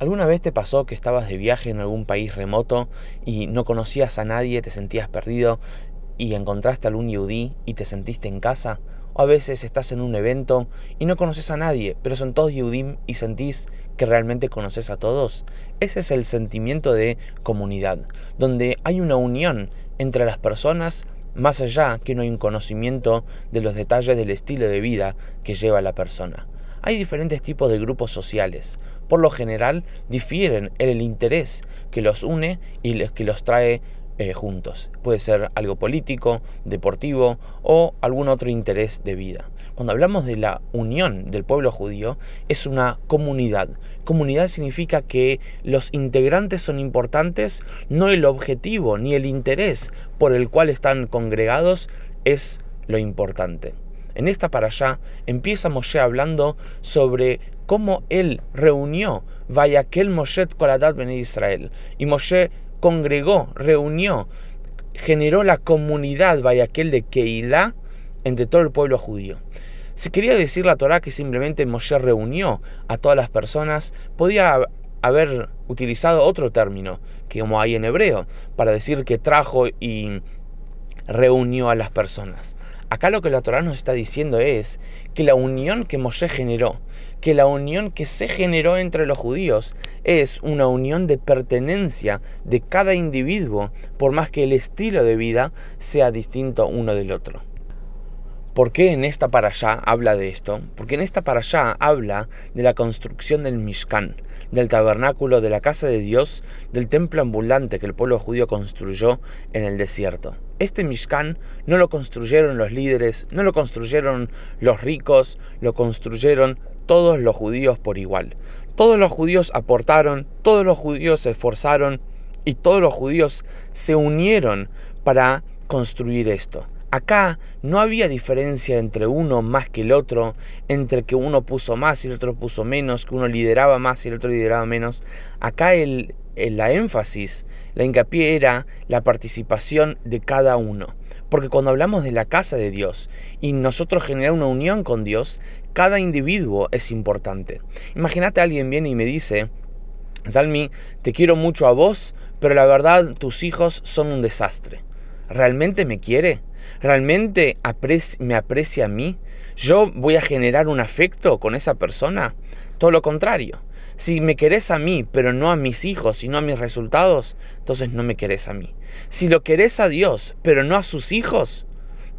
¿Alguna vez te pasó que estabas de viaje en algún país remoto y no conocías a nadie, te sentías perdido y encontraste algún yudí y te sentiste en casa? O a veces estás en un evento y no conoces a nadie, pero son todos yudim y sentís que realmente conoces a todos. Ese es el sentimiento de comunidad, donde hay una unión entre las personas más allá que no hay un conocimiento de los detalles del estilo de vida que lleva la persona. Hay diferentes tipos de grupos sociales. Por lo general difieren en el interés que los une y que los trae eh, juntos. Puede ser algo político, deportivo o algún otro interés de vida. Cuando hablamos de la unión del pueblo judío, es una comunidad. Comunidad significa que los integrantes son importantes, no el objetivo ni el interés por el cual están congregados es lo importante. En esta para allá empieza Moshe hablando sobre cómo él reunió aquel Moshe Koladat Ben Israel. Y Moshe congregó, reunió, generó la comunidad aquel de Keilah entre todo el pueblo judío. Si quería decir la Torah que simplemente Moshe reunió a todas las personas, podía haber utilizado otro término, que como hay en hebreo, para decir que trajo y reunió a las personas. Acá lo que la Torah nos está diciendo es que la unión que Moshe generó, que la unión que se generó entre los judíos es una unión de pertenencia de cada individuo, por más que el estilo de vida sea distinto uno del otro. ¿Por qué en esta para allá habla de esto? Porque en esta para allá habla de la construcción del Mishkan, del tabernáculo, de la casa de Dios, del templo ambulante que el pueblo judío construyó en el desierto. Este Mishkan no lo construyeron los líderes, no lo construyeron los ricos, lo construyeron todos los judíos por igual. Todos los judíos aportaron, todos los judíos se esforzaron y todos los judíos se unieron para construir esto. Acá no había diferencia entre uno más que el otro, entre que uno puso más y el otro puso menos, que uno lideraba más y el otro lideraba menos. Acá el, la énfasis, la hincapié era la participación de cada uno. Porque cuando hablamos de la casa de Dios y nosotros generar una unión con Dios, cada individuo es importante. Imagínate alguien viene y me dice, Salmi, te quiero mucho a vos, pero la verdad tus hijos son un desastre. ¿Realmente me quiere? ¿Realmente me aprecia a mí? ¿Yo voy a generar un afecto con esa persona? Todo lo contrario. Si me querés a mí, pero no a mis hijos y no a mis resultados, entonces no me querés a mí. Si lo querés a Dios, pero no a sus hijos,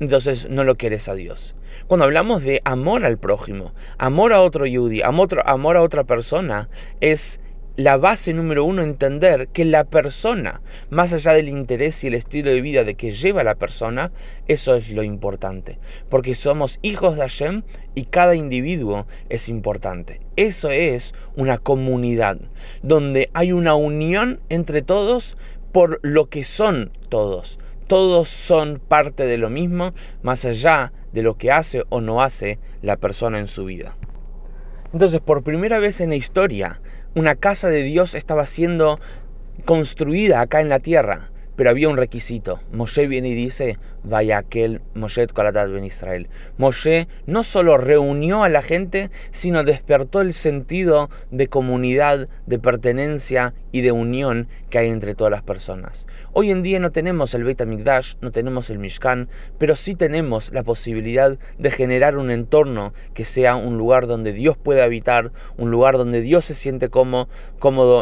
entonces no lo querés a Dios. Cuando hablamos de amor al prójimo, amor a otro yudi, amor, amor a otra persona, es la base número uno, entender que la persona, más allá del interés y el estilo de vida de que lleva la persona, eso es lo importante. Porque somos hijos de Hashem y cada individuo es importante. Eso es una comunidad, donde hay una unión entre todos por lo que son todos. Todos son parte de lo mismo, más allá de lo que hace o no hace la persona en su vida. Entonces, por primera vez en la historia, una casa de Dios estaba siendo construida acá en la tierra, pero había un requisito. Moshe viene y dice, vaya aquel Moshe Kolatat ben Israel. Moshe no solo reunió a la gente, sino despertó el sentido de comunidad, de pertenencia y de unión que hay entre todas las personas. Hoy en día no tenemos el Beit HaMikdash, no tenemos el Mishkan, pero sí tenemos la posibilidad de generar un entorno que sea un lugar donde Dios puede habitar, un lugar donde Dios se siente cómodo,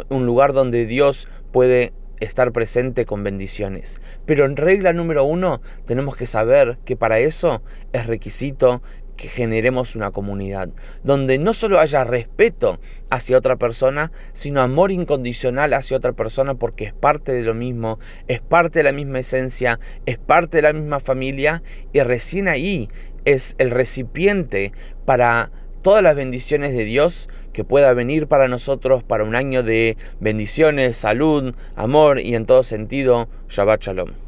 un lugar donde Dios puede estar presente con bendiciones. Pero en regla número uno, tenemos que saber que para eso es requisito que generemos una comunidad, donde no solo haya respeto hacia otra persona, sino amor incondicional hacia otra persona porque es parte de lo mismo, es parte de la misma esencia, es parte de la misma familia y recién ahí es el recipiente para todas las bendiciones de Dios que pueda venir para nosotros para un año de bendiciones, salud, amor y en todo sentido, Shabbat Shalom.